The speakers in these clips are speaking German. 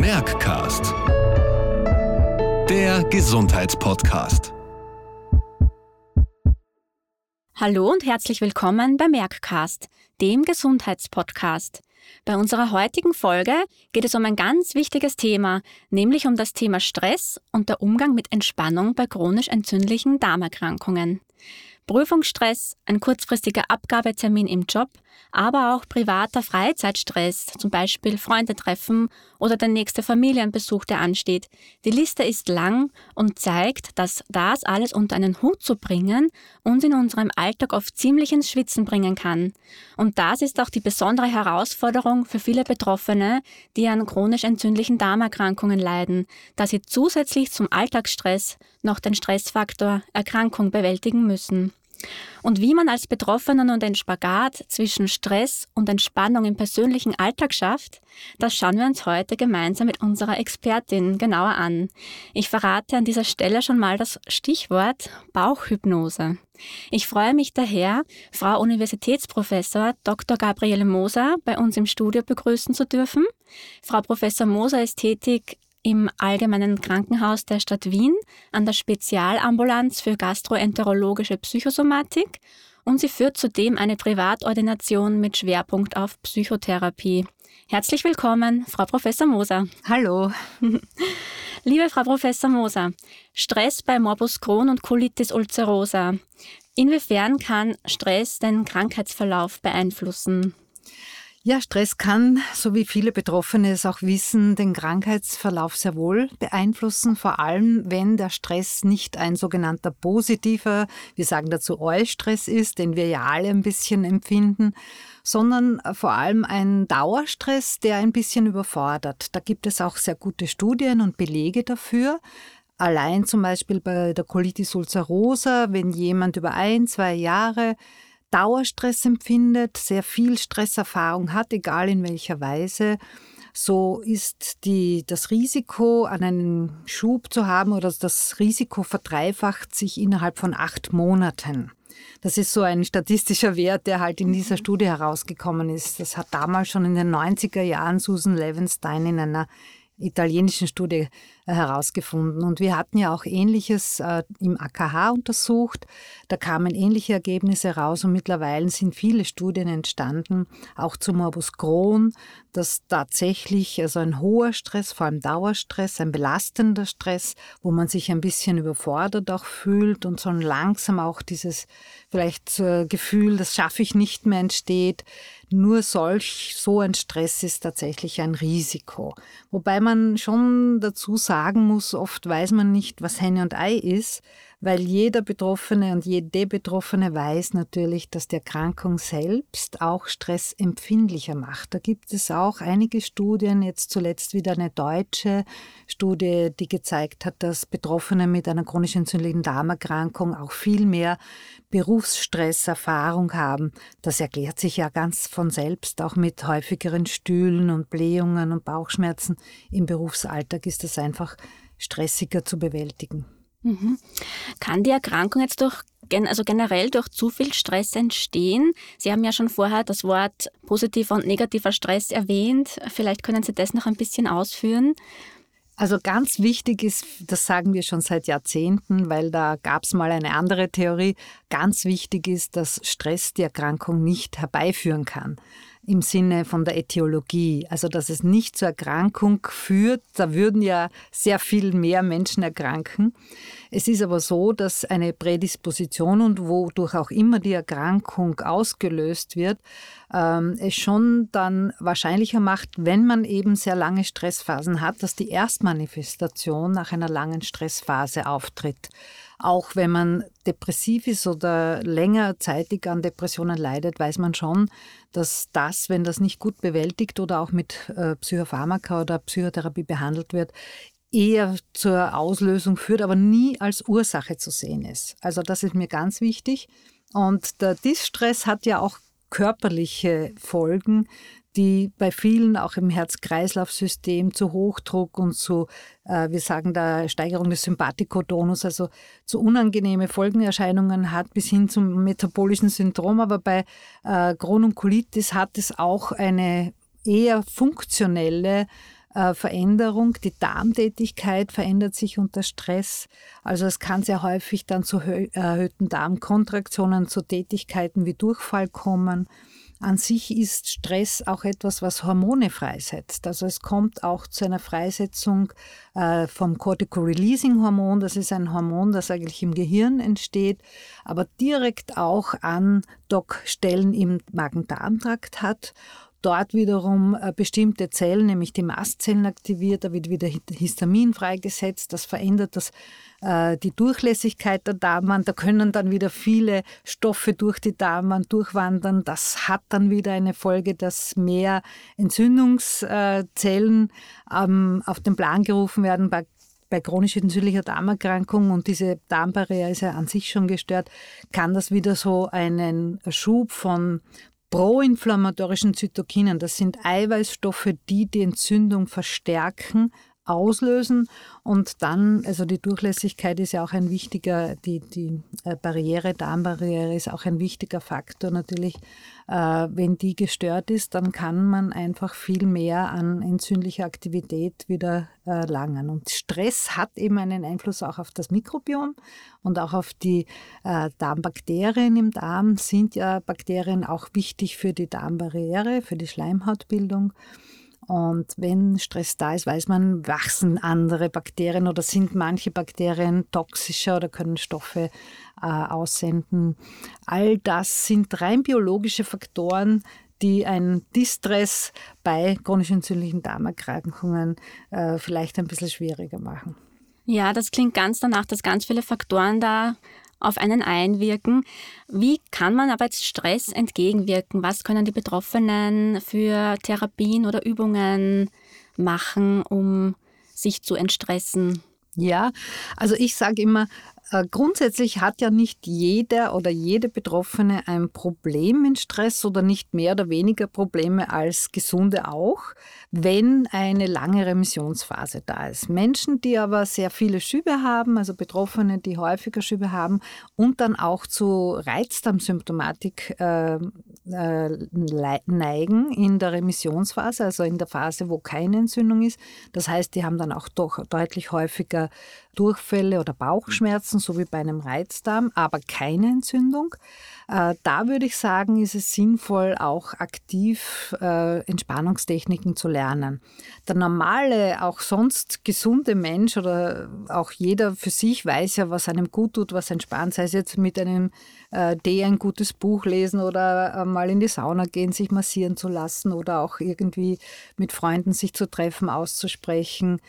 Merckcast. Der Gesundheitspodcast. Hallo und herzlich willkommen bei Merckcast, dem Gesundheitspodcast. Bei unserer heutigen Folge geht es um ein ganz wichtiges Thema, nämlich um das Thema Stress und der Umgang mit Entspannung bei chronisch entzündlichen Darmerkrankungen. Prüfungsstress, ein kurzfristiger Abgabetermin im Job, aber auch privater Freizeitstress, zum Beispiel Freunde treffen oder der nächste Familienbesuch, der ansteht. Die Liste ist lang und zeigt, dass das alles unter einen Hut zu bringen uns in unserem Alltag oft ziemlich ins Schwitzen bringen kann. Und das ist auch die besondere Herausforderung für viele Betroffene, die an chronisch entzündlichen Darmerkrankungen leiden, da sie zusätzlich zum Alltagsstress noch den Stressfaktor Erkrankung bewältigen müssen. Und wie man als Betroffener nun den Spagat zwischen Stress und Entspannung im persönlichen Alltag schafft, das schauen wir uns heute gemeinsam mit unserer Expertin genauer an. Ich verrate an dieser Stelle schon mal das Stichwort Bauchhypnose. Ich freue mich daher, Frau Universitätsprofessor Dr. Gabriele Moser bei uns im Studio begrüßen zu dürfen. Frau Professor Moser ist tätig im Allgemeinen Krankenhaus der Stadt Wien an der Spezialambulanz für gastroenterologische Psychosomatik und sie führt zudem eine Privatordination mit Schwerpunkt auf Psychotherapie. Herzlich willkommen, Frau Professor Moser. Hallo. Liebe Frau Professor Moser, Stress bei Morbus Crohn und Colitis ulcerosa. Inwiefern kann Stress den Krankheitsverlauf beeinflussen? Ja, Stress kann, so wie viele Betroffene es auch wissen, den Krankheitsverlauf sehr wohl beeinflussen, vor allem wenn der Stress nicht ein sogenannter positiver, wir sagen dazu Eustress ist, den wir ja alle ein bisschen empfinden, sondern vor allem ein Dauerstress, der ein bisschen überfordert. Da gibt es auch sehr gute Studien und Belege dafür. Allein zum Beispiel bei der Colitis ulcerosa, wenn jemand über ein, zwei Jahre Dauerstress empfindet, sehr viel Stresserfahrung hat, egal in welcher Weise, so ist die, das Risiko, an einen Schub zu haben oder das Risiko verdreifacht sich innerhalb von acht Monaten. Das ist so ein statistischer Wert, der halt in dieser Studie herausgekommen ist. Das hat damals schon in den 90er Jahren Susan Levenstein in einer italienischen Studie herausgefunden. Und wir hatten ja auch Ähnliches äh, im AKH untersucht. Da kamen ähnliche Ergebnisse raus und mittlerweile sind viele Studien entstanden, auch zu Morbus Crohn, dass tatsächlich also ein hoher Stress, vor allem Dauerstress, ein belastender Stress, wo man sich ein bisschen überfordert auch fühlt und so langsam auch dieses vielleicht Gefühl, das schaffe ich nicht mehr entsteht. Nur solch, so ein Stress ist tatsächlich ein Risiko. Wobei man schon dazu sagen muss, oft weiß man nicht, was Henne und Ei ist weil jeder Betroffene und jede Betroffene weiß natürlich, dass die Erkrankung selbst auch stressempfindlicher macht. Da gibt es auch einige Studien, jetzt zuletzt wieder eine deutsche Studie, die gezeigt hat, dass Betroffene mit einer chronisch entzündlichen Darmerkrankung auch viel mehr Berufsstresserfahrung haben. Das erklärt sich ja ganz von selbst, auch mit häufigeren Stühlen und Blähungen und Bauchschmerzen. Im Berufsalltag ist das einfach stressiger zu bewältigen. Mhm. Kann die Erkrankung jetzt durch also generell durch zu viel Stress entstehen. Sie haben ja schon vorher das Wort positiver und negativer Stress erwähnt. Vielleicht können Sie das noch ein bisschen ausführen. Also ganz wichtig ist, das sagen wir schon seit Jahrzehnten, weil da gab es mal eine andere Theorie, ganz wichtig ist, dass Stress die Erkrankung nicht herbeiführen kann im Sinne von der Äthiologie, also dass es nicht zur Erkrankung führt. Da würden ja sehr viel mehr Menschen erkranken. Es ist aber so, dass eine Prädisposition und wodurch auch immer die Erkrankung ausgelöst wird, ähm, es schon dann wahrscheinlicher macht, wenn man eben sehr lange Stressphasen hat, dass die Erstmanifestation nach einer langen Stressphase auftritt. Auch wenn man depressiv ist oder längerzeitig an Depressionen leidet, weiß man schon, dass das, wenn das nicht gut bewältigt oder auch mit äh, Psychopharmaka oder Psychotherapie behandelt wird, eher zur Auslösung führt, aber nie als Ursache zu sehen ist. Also das ist mir ganz wichtig. Und der Distress hat ja auch körperliche Folgen, die bei vielen auch im Herz-Kreislauf-System zu Hochdruck und zu, äh, wir sagen da, Steigerung des Sympathikotonus, also zu unangenehme Folgenerscheinungen hat, bis hin zum metabolischen Syndrom. Aber bei äh, Crohn und Colitis hat es auch eine eher funktionelle äh, Veränderung. Die Darmtätigkeit verändert sich unter Stress. Also es kann sehr häufig dann zu erhöhten Darmkontraktionen, zu Tätigkeiten wie Durchfall kommen. An sich ist Stress auch etwas, was Hormone freisetzt. Also es kommt auch zu einer Freisetzung äh, vom Cortico-Releasing-Hormon. Das ist ein Hormon, das eigentlich im Gehirn entsteht, aber direkt auch an Dockstellen im Magen-Darm-Trakt hat dort wiederum äh, bestimmte Zellen, nämlich die Mastzellen aktiviert, da wird wieder Histamin freigesetzt, das verändert das, äh, die Durchlässigkeit der Darmwand, da können dann wieder viele Stoffe durch die Darmwand durchwandern, das hat dann wieder eine Folge, dass mehr Entzündungszellen ähm, auf den Plan gerufen werden bei bei chronisch entzündlicher Darmerkrankung und diese Darmbarriere ist ja an sich schon gestört, kann das wieder so einen Schub von proinflammatorischen Zytokinen. Das sind Eiweißstoffe, die die Entzündung verstärken, auslösen und dann, also die Durchlässigkeit ist ja auch ein wichtiger, die, die äh, Barriere, Darmbarriere ist auch ein wichtiger Faktor natürlich. Äh, wenn die gestört ist, dann kann man einfach viel mehr an entzündlicher Aktivität wieder erlangen. Äh, und Stress hat eben einen Einfluss auch auf das Mikrobiom und auch auf die Darmbakterien im Darm. Sind ja Bakterien auch wichtig für die Darmbarriere, für die Schleimhautbildung. Und wenn Stress da ist, weiß man, wachsen andere Bakterien oder sind manche Bakterien toxischer oder können Stoffe äh, aussenden. All das sind rein biologische Faktoren, die einen Distress bei chronisch entzündlichen Darmerkrankungen äh, vielleicht ein bisschen schwieriger machen. Ja, das klingt ganz danach, dass ganz viele Faktoren da auf einen einwirken. Wie kann man aber jetzt Stress entgegenwirken? Was können die Betroffenen für Therapien oder Übungen machen, um sich zu entstressen? Ja, also ich sage immer, grundsätzlich hat ja nicht jeder oder jede Betroffene ein Problem mit Stress oder nicht mehr oder weniger Probleme als Gesunde auch, wenn eine lange Remissionsphase da ist. Menschen, die aber sehr viele Schübe haben, also Betroffene, die häufiger Schübe haben und dann auch zu Reizdarmsymptomatik äh, äh, neigen in der Remissionsphase, also in der Phase, wo keine Entzündung ist. Das heißt, die haben dann auch doch deutlich häufiger Durchfälle oder Bauchschmerzen, so wie bei einem Reizdarm, aber keine Entzündung. Äh, da würde ich sagen, ist es sinnvoll, auch aktiv äh, Entspannungstechniken zu lernen. Der normale, auch sonst gesunde Mensch oder auch jeder für sich weiß ja, was einem gut tut, was entspannt, sei es jetzt mit einem äh, D ein gutes Buch lesen oder mal in die Sauna gehen, sich massieren zu lassen oder auch irgendwie mit Freunden sich zu treffen, auszusprechen.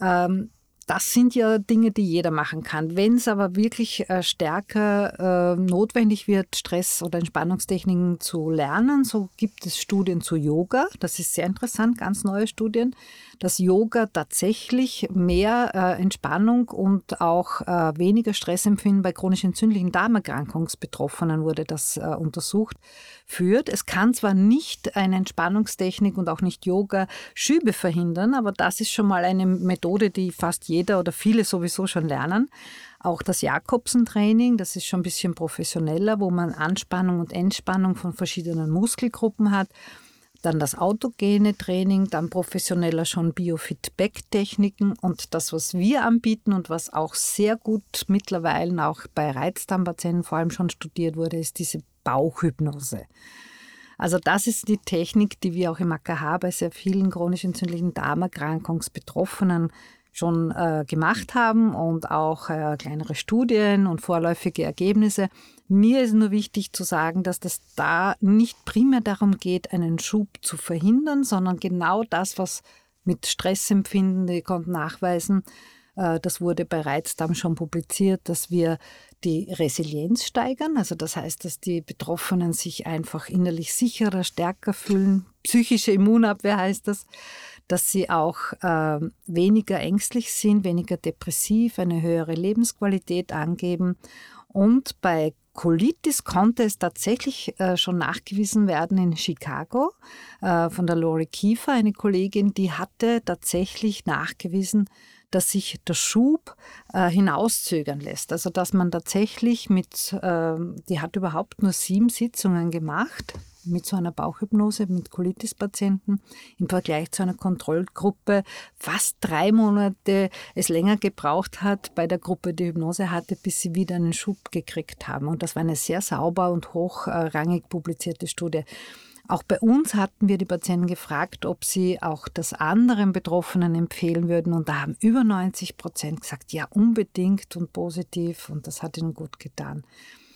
Ähm, das sind ja Dinge, die jeder machen kann. Wenn es aber wirklich äh, stärker äh, notwendig wird, Stress- oder Entspannungstechniken zu lernen, so gibt es Studien zu Yoga. Das ist sehr interessant, ganz neue Studien, dass Yoga tatsächlich mehr äh, Entspannung und auch äh, weniger Stressempfinden bei chronisch entzündlichen Darmerkrankungsbetroffenen wurde das äh, untersucht führt. Es kann zwar nicht eine Entspannungstechnik und auch nicht Yoga Schübe verhindern, aber das ist schon mal eine Methode, die fast jeder oder viele sowieso schon lernen. Auch das Jakobsen-Training, das ist schon ein bisschen professioneller, wo man Anspannung und Entspannung von verschiedenen Muskelgruppen hat. Dann das autogene Training, dann professioneller schon Biofeedback-Techniken und das, was wir anbieten und was auch sehr gut mittlerweile auch bei Reizdarmpatienten vor allem schon studiert wurde, ist diese Bauchhypnose. Also das ist die Technik, die wir auch im AKH bei sehr vielen chronisch entzündlichen Darmerkrankungsbetroffenen schon äh, gemacht haben und auch äh, kleinere Studien und vorläufige Ergebnisse. Mir ist nur wichtig zu sagen, dass das da nicht primär darum geht, einen Schub zu verhindern, sondern genau das, was mit Stressempfinden, die konnten nachweisen, äh, das wurde bei Reizdarm schon publiziert, dass wir die Resilienz steigern. Also das heißt, dass die Betroffenen sich einfach innerlich sicherer, stärker fühlen. Psychische Immunabwehr heißt das, dass sie auch äh, weniger ängstlich sind, weniger depressiv, eine höhere Lebensqualität angeben. Und bei Colitis konnte es tatsächlich äh, schon nachgewiesen werden in Chicago äh, von der Lori Kiefer, eine Kollegin, die hatte tatsächlich nachgewiesen, dass sich der Schub äh, hinauszögern lässt. Also dass man tatsächlich mit, äh, die hat überhaupt nur sieben Sitzungen gemacht mit so einer Bauchhypnose mit Colitis-Patienten im Vergleich zu einer Kontrollgruppe fast drei Monate es länger gebraucht hat bei der Gruppe, die Hypnose hatte, bis sie wieder einen Schub gekriegt haben. Und das war eine sehr sauber und hochrangig publizierte Studie. Auch bei uns hatten wir die Patienten gefragt, ob sie auch das anderen Betroffenen empfehlen würden. Und da haben über 90 Prozent gesagt, ja, unbedingt und positiv. Und das hat ihnen gut getan.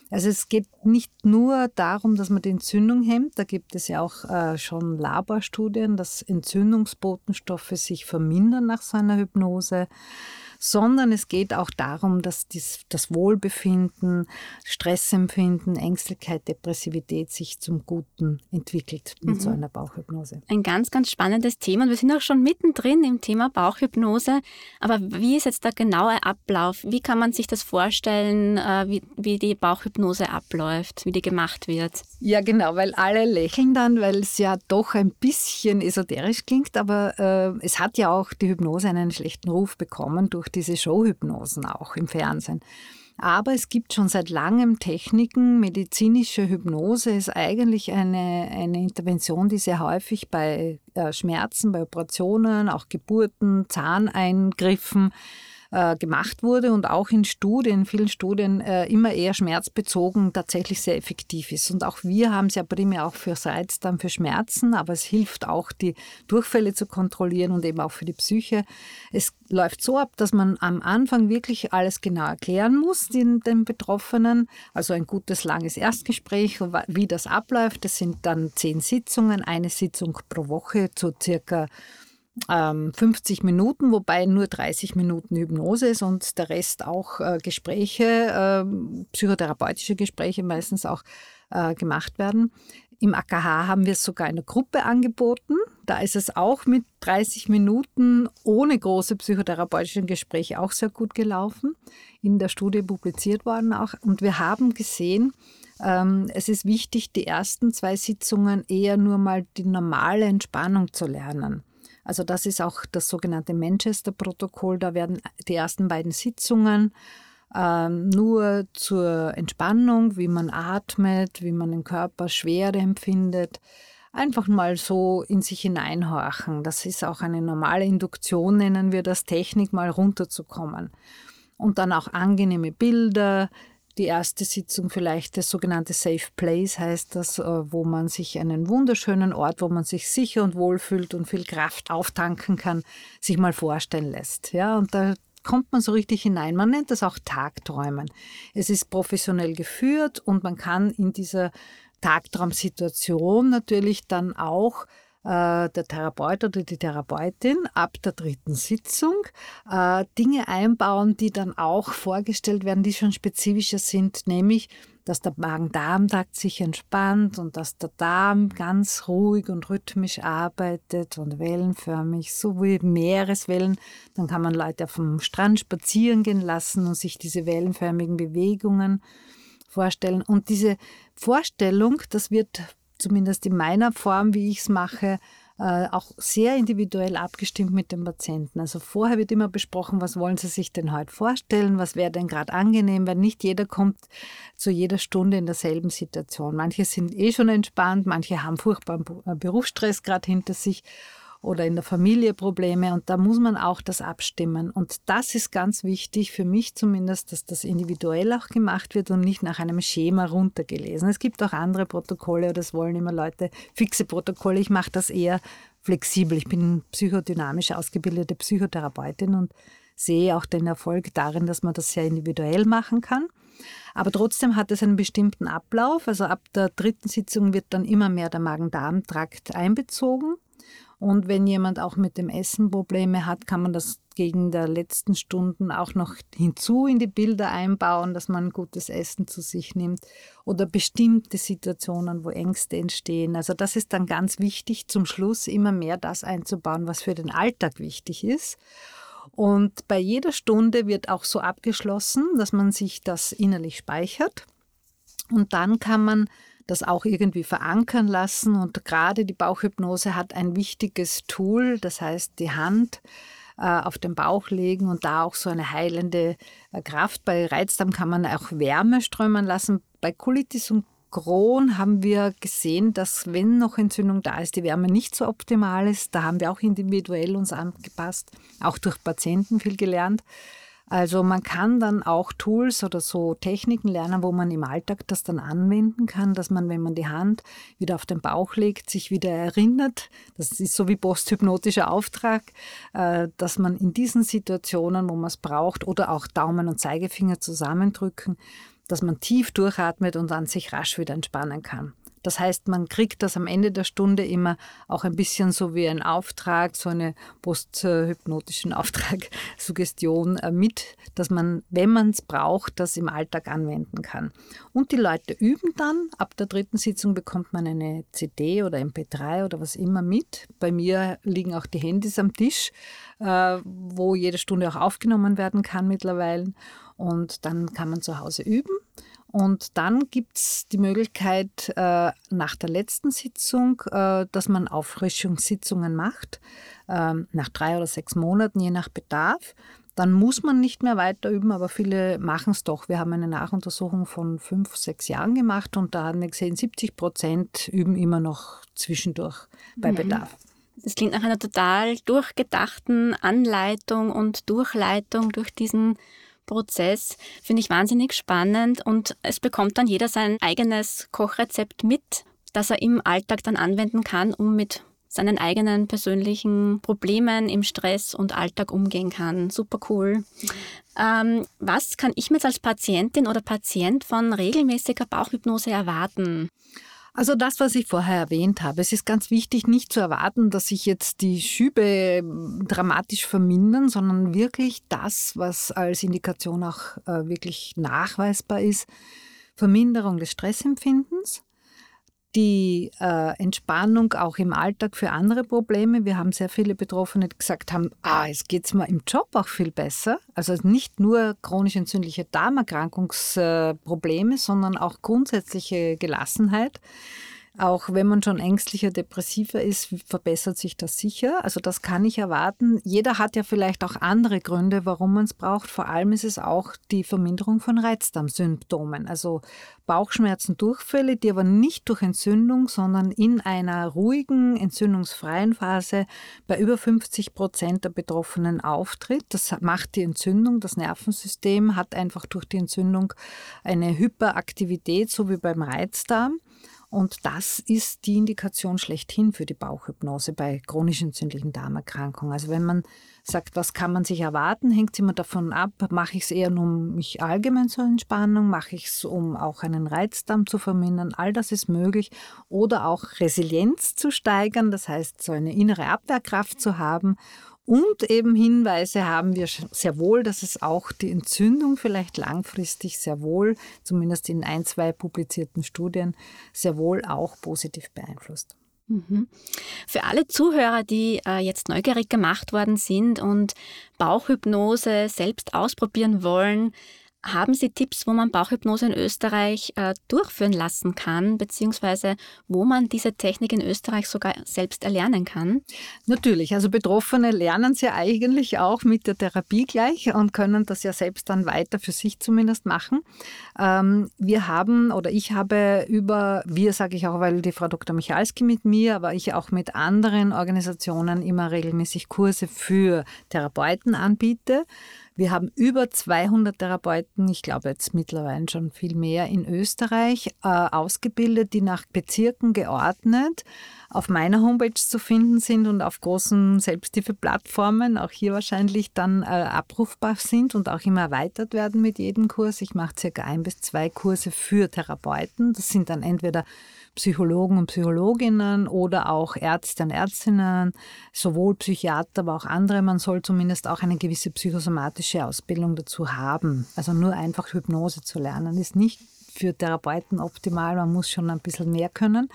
Also es geht nicht nur darum, dass man die Entzündung hemmt, da gibt es ja auch äh, schon Laborstudien, dass Entzündungsbotenstoffe sich vermindern nach so einer Hypnose sondern es geht auch darum, dass dies, das Wohlbefinden, Stressempfinden, Ängstlichkeit, Depressivität sich zum Guten entwickelt mit mhm. so einer Bauchhypnose. Ein ganz, ganz spannendes Thema und wir sind auch schon mittendrin im Thema Bauchhypnose. Aber wie ist jetzt der genaue Ablauf? Wie kann man sich das vorstellen, äh, wie, wie die Bauchhypnose abläuft, wie die gemacht wird? Ja, genau, weil alle lächeln dann, weil es ja doch ein bisschen esoterisch klingt, aber äh, es hat ja auch die Hypnose einen schlechten Ruf bekommen durch diese Showhypnosen auch im Fernsehen. Aber es gibt schon seit langem Techniken. Medizinische Hypnose ist eigentlich eine, eine Intervention, die sehr häufig bei äh, Schmerzen, bei Operationen, auch Geburten, Zahneingriffen äh, gemacht wurde und auch in Studien, vielen Studien äh, immer eher schmerzbezogen tatsächlich sehr effektiv ist. Und auch wir haben es ja primär auch für Reiz, dann für Schmerzen, aber es hilft auch, die Durchfälle zu kontrollieren und eben auch für die Psyche. Es läuft so ab, dass man am Anfang wirklich alles genau erklären muss den, den Betroffenen. Also ein gutes, langes Erstgespräch, wie das abläuft. Das sind dann zehn Sitzungen, eine Sitzung pro Woche zu circa 50 ähm, Minuten, wobei nur 30 Minuten Hypnose ist und der Rest auch äh, Gespräche, äh, psychotherapeutische Gespräche meistens auch äh, gemacht werden. Im AKH haben wir es sogar in der Gruppe angeboten. Da ist es auch mit 30 Minuten ohne große psychotherapeutische Gespräche auch sehr gut gelaufen. In der Studie publiziert worden auch. Und wir haben gesehen, ähm, es ist wichtig, die ersten zwei Sitzungen eher nur mal die normale Entspannung zu lernen. Also das ist auch das sogenannte Manchester-Protokoll. Da werden die ersten beiden Sitzungen ähm, nur zur Entspannung, wie man atmet, wie man den Körper Schwere empfindet, einfach mal so in sich hineinhorchen. Das ist auch eine normale Induktion, nennen wir das, Technik mal runterzukommen. Und dann auch angenehme Bilder, die erste Sitzung vielleicht das sogenannte Safe Place heißt das, äh, wo man sich einen wunderschönen Ort, wo man sich sicher und wohl fühlt und viel Kraft auftanken kann, sich mal vorstellen lässt. Ja, und da kommt man so richtig hinein. Man nennt das auch Tagträumen. Es ist professionell geführt und man kann in dieser Tagtraumsituation natürlich dann auch der Therapeut oder die Therapeutin ab der dritten Sitzung äh, Dinge einbauen, die dann auch vorgestellt werden, die schon spezifischer sind, nämlich dass der Magen-Darm-Trakt sich entspannt und dass der Darm ganz ruhig und rhythmisch arbeitet und wellenförmig, so wie Meereswellen. Dann kann man Leute auf dem Strand spazieren gehen lassen und sich diese wellenförmigen Bewegungen vorstellen. Und diese Vorstellung, das wird zumindest in meiner Form, wie ich es mache, äh, auch sehr individuell abgestimmt mit dem Patienten. Also vorher wird immer besprochen, was wollen Sie sich denn heute vorstellen, was wäre denn gerade angenehm, weil nicht jeder kommt zu jeder Stunde in derselben Situation. Manche sind eh schon entspannt, manche haben furchtbaren Berufsstress gerade hinter sich oder in der Familie Probleme und da muss man auch das abstimmen. Und das ist ganz wichtig für mich zumindest, dass das individuell auch gemacht wird und nicht nach einem Schema runtergelesen. Es gibt auch andere Protokolle, das wollen immer Leute, fixe Protokolle. Ich mache das eher flexibel. Ich bin psychodynamisch ausgebildete Psychotherapeutin und sehe auch den Erfolg darin, dass man das sehr individuell machen kann. Aber trotzdem hat es einen bestimmten Ablauf. Also ab der dritten Sitzung wird dann immer mehr der Magen-Darm-Trakt einbezogen. Und wenn jemand auch mit dem Essen Probleme hat, kann man das gegen der letzten Stunden auch noch hinzu in die Bilder einbauen, dass man gutes Essen zu sich nimmt oder bestimmte Situationen, wo Ängste entstehen. Also das ist dann ganz wichtig, zum Schluss immer mehr das einzubauen, was für den Alltag wichtig ist. Und bei jeder Stunde wird auch so abgeschlossen, dass man sich das innerlich speichert. Und dann kann man das auch irgendwie verankern lassen. Und gerade die Bauchhypnose hat ein wichtiges Tool, das heißt die Hand. äh, auf den Bauch legen und da auch so eine heilende äh, Kraft. Bei Reizdarm kann man auch Wärme strömen lassen. Bei Colitis und Crohn haben wir gesehen, dass wenn noch Entzündung da ist, die Wärme nicht so optimal ist. Da haben wir auch individuell uns angepasst, auch durch Patienten viel gelernt. Also man kann dann auch Tools oder so Techniken lernen, wo man im Alltag das dann anwenden kann, dass man, wenn man die Hand wieder auf den Bauch legt, sich wieder erinnert. Das ist so wie posthypnotischer Auftrag, äh, dass man in diesen Situationen, wo man es braucht, oder auch Daumen und Zeigefinger zusammendrücken, dass man tief durchatmet und dann sich rasch wieder entspannen kann. Das heißt, man kriegt das am Ende der Stunde immer auch ein bisschen so wie ein Auftrag, so eine posthypnotischen Auftrag, Suggestion äh, mit, dass man, wenn man es braucht, das im Alltag anwenden kann. Und die Leute üben dann. Ab der dritten Sitzung bekommt man eine CD oder MP3 oder was immer mit. Bei mir liegen auch die Handys am Tisch, äh, wo jede Stunde auch aufgenommen werden kann mittlerweile. Und dann kann man zu Hause üben. Und dann gibt es die Möglichkeit äh, nach der letzten Sitzung, äh, dass man Auffrischungssitzungen macht, äh, nach drei oder sechs Monaten, je nach Bedarf. Dann muss man nicht mehr weiter üben, aber viele machen es doch. Wir haben eine Nachuntersuchung von fünf, sechs Jahren gemacht und da haben wir gesehen, 70 Prozent üben immer noch zwischendurch bei mhm. Bedarf. Das klingt nach einer total durchgedachten Anleitung und Durchleitung durch diesen Prozess finde ich wahnsinnig spannend und es bekommt dann jeder sein eigenes Kochrezept mit, das er im Alltag dann anwenden kann, um mit seinen eigenen persönlichen Problemen im Stress und Alltag umgehen kann. Super cool. Ähm, was kann ich mir als Patientin oder Patient von regelmäßiger Bauchhypnose erwarten? Also das, was ich vorher erwähnt habe, es ist ganz wichtig, nicht zu erwarten, dass sich jetzt die Schübe ähm, dramatisch vermindern, sondern wirklich das, was als Indikation auch äh, wirklich nachweisbar ist, Verminderung des Stressempfindens, die äh, Entspannung auch im Alltag für andere Probleme. Wir haben sehr viele Betroffene, gesagt haben, ah, es geht mir im Job auch viel besser. Also nicht nur chronisch entzündliche Darmerkrankungsprobleme, äh, sondern auch grundsätzliche Gelassenheit. Auch wenn man schon ängstlicher, depressiver ist, verbessert sich das sicher. Also das kann ich erwarten. Jeder hat ja vielleicht auch andere Gründe, warum man es braucht. Vor allem ist es auch die Verminderung von Reizdarmsymptomen. Also Bauchschmerzen, Durchfälle, die aber nicht durch Entzündung, sondern in einer ruhigen, entzündungsfreien Phase bei über 50 Prozent der Betroffenen auftritt. Das macht die Entzündung. Das Nervensystem hat einfach durch die Entzündung eine Hyperaktivität, so wie beim Reizdarm. Und das ist die Indikation schlechthin für die Bauchhypnose bei chronisch entzündlichen Darmerkrankungen. Also wenn man sagt, was kann man sich erwarten, hängt es immer davon ab, mache ich es eher nur um mich allgemein zur Entspannung, mache ich es, um auch einen Reizdarm zu vermindern, all das ist möglich. Oder auch Resilienz zu steigern, das heißt so eine innere Abwehrkraft zu haben und eben Hinweise haben wir sehr wohl, dass es auch die Entzündung vielleicht langfristig sehr wohl, zumindest in ein, zwei publizierten Studien, sehr wohl auch positiv beeinflusst. Mhm. Für alle Zuhörer, die äh, jetzt neugierig gemacht worden sind und Bauchhypnose selbst ausprobieren wollen, haben Sie Tipps, wo man Bauchhypnose in Österreich äh, durchführen lassen kann, beziehungsweise wo man diese Technik in Österreich sogar selbst erlernen kann? Natürlich, also Betroffene lernen sie eigentlich auch mit der Therapie gleich und können das ja selbst dann weiter für sich zumindest machen. Ähm, wir haben oder ich habe über, wir sage ich auch, weil die Frau Dr. Michalski mit mir, aber ich auch mit anderen Organisationen immer regelmäßig Kurse für Therapeuten anbiete. Wir haben über 200 Therapeuten, ich glaube jetzt mittlerweile schon viel mehr, in Österreich äh, ausgebildet, die nach Bezirken geordnet auf meiner Homepage zu finden sind und auf großen Selbsthilfe-Plattformen auch hier wahrscheinlich dann äh, abrufbar sind und auch immer erweitert werden mit jedem Kurs. Ich mache circa ein bis zwei Kurse für Therapeuten. Das sind dann entweder Psychologen und Psychologinnen oder auch Ärzte und Ärztinnen, sowohl Psychiater, aber auch andere. Man soll zumindest auch eine gewisse psychosomatische Ausbildung dazu haben. Also nur einfach Hypnose zu lernen ist nicht für Therapeuten optimal. Man muss schon ein bisschen mehr können.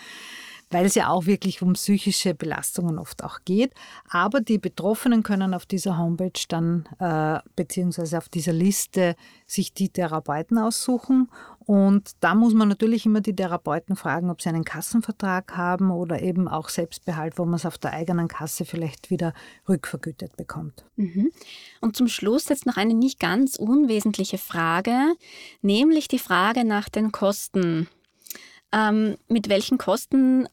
Weil es ja auch wirklich um psychische Belastungen oft auch geht. Aber die Betroffenen können auf dieser Homepage dann äh, beziehungsweise auf dieser Liste sich die Therapeuten aussuchen und da muss man natürlich immer die Therapeuten fragen, ob sie einen Kassenvertrag haben oder eben auch Selbstbehalt, wo man es auf der eigenen Kasse vielleicht wieder rückvergütet bekommt. Mhm. Und zum Schluss jetzt noch eine nicht ganz unwesentliche Frage, nämlich die Frage nach den Kosten. Ähm, mit welchen Kosten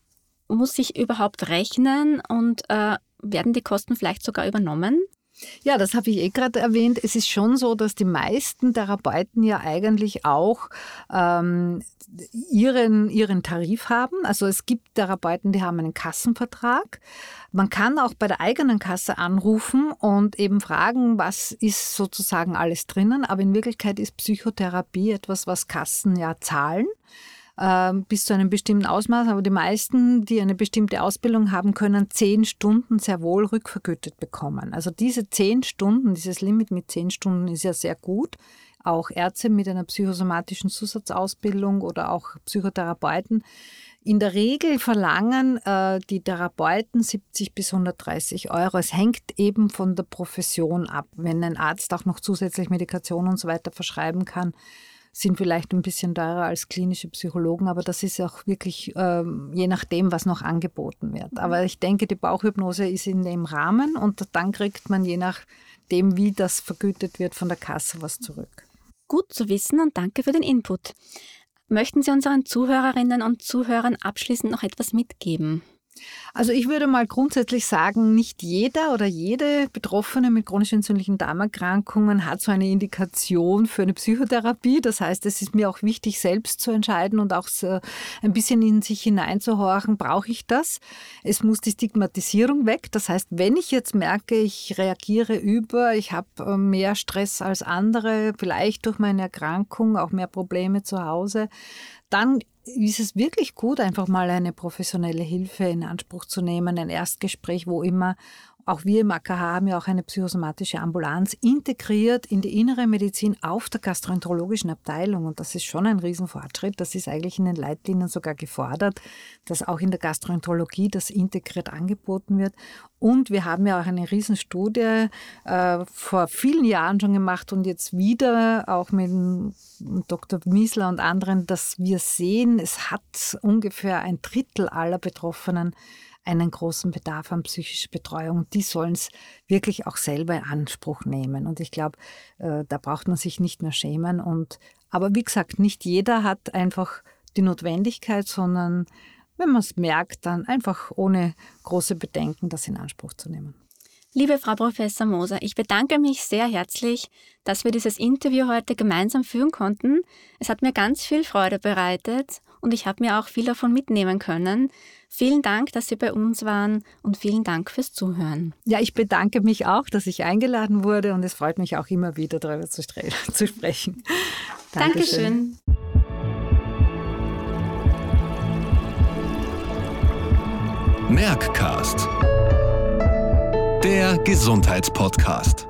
muss ich überhaupt rechnen und äh, werden die Kosten vielleicht sogar übernommen? Ja, das habe ich eh gerade erwähnt. Es ist schon so, dass die meisten Therapeuten ja eigentlich auch ähm, ihren, ihren Tarif haben. Also es gibt Therapeuten, die haben einen Kassenvertrag. Man kann auch bei der eigenen Kasse anrufen und eben fragen, was ist sozusagen alles drinnen. Aber in Wirklichkeit ist Psychotherapie etwas, was Kassen ja zahlen. Ähm, bis zu einem bestimmten Ausmaß. Aber die meisten, die eine bestimmte Ausbildung haben, können zehn Stunden sehr wohl rückvergütet bekommen. Also diese zehn Stunden, dieses Limit mit zehn Stunden ist ja sehr gut. Auch Ärzte mit einer psychosomatischen Zusatzausbildung oder auch Psychotherapeuten. In der Regel verlangen äh, die Therapeuten 70 bis 130 Euro. Es hängt eben von der Profession ab. Wenn ein Arzt auch noch zusätzlich Medikation und so weiter verschreiben kann, sind vielleicht ein bisschen teurer als klinische Psychologen, aber das ist auch wirklich ähm, je nachdem, was noch angeboten wird. Mhm. Aber ich denke, die Bauchhypnose ist in dem Rahmen und dann kriegt man je nachdem, wie das vergütet wird, von der Kasse was zurück. Gut zu wissen und danke für den Input. Möchten Sie unseren Zuhörerinnen und Zuhörern abschließend noch etwas mitgeben? Also ich würde mal grundsätzlich sagen, nicht jeder oder jede Betroffene mit chronisch entzündlichen Darmerkrankungen hat so eine Indikation für eine Psychotherapie. Das heißt, es ist mir auch wichtig, selbst zu entscheiden und auch ein bisschen in sich hineinzuhorchen, brauche ich das? Es muss die Stigmatisierung weg. Das heißt, wenn ich jetzt merke, ich reagiere über, ich habe äh, mehr Stress als andere, vielleicht durch meine Erkrankung auch mehr Probleme zu Hause, dann ist es wirklich gut, einfach mal eine professionelle Hilfe in Anspruch zu nehmen, ein Erstgespräch, wo immer auch wir im AKH haben ja auch eine psychosomatische Ambulanz integriert in die innere Medizin auf der gastroenterologischen Abteilung. Und das ist schon ein Riesenfortschritt. Das ist eigentlich in den Leitlinien sogar gefordert, dass auch in der Gastroenterologie das integriert angeboten wird. Und wir haben ja auch eine Riesenstudie äh, vor vielen Jahren schon gemacht und jetzt wieder auch mit Dr. Miesler und anderen, dass wir sehen, es hat ungefähr ein Drittel aller Betroffenen einen großen Bedarf an psychischer Betreuung. Die sollen es wirklich auch selber in Anspruch nehmen. Und ich glaube, äh, da braucht man sich nicht mehr schämen. Und, aber wie gesagt, nicht jeder hat einfach die Notwendigkeit, sondern wenn man es merkt, dann einfach ohne große Bedenken das in Anspruch zu nehmen. Liebe Frau Professor Moser, ich bedanke mich sehr herzlich, dass wir dieses Interview heute gemeinsam führen konnten. Es hat mir ganz viel Freude bereitet und ich habe mir auch viel davon mitnehmen können. Vielen Dank, dass Sie bei uns waren und vielen Dank fürs Zuhören. Ja, ich bedanke mich auch, dass ich eingeladen wurde und es freut mich auch immer wieder darüber zu, zu sprechen. Dankeschön. Dankeschön. Merckcast, der Gesundheitspodcast.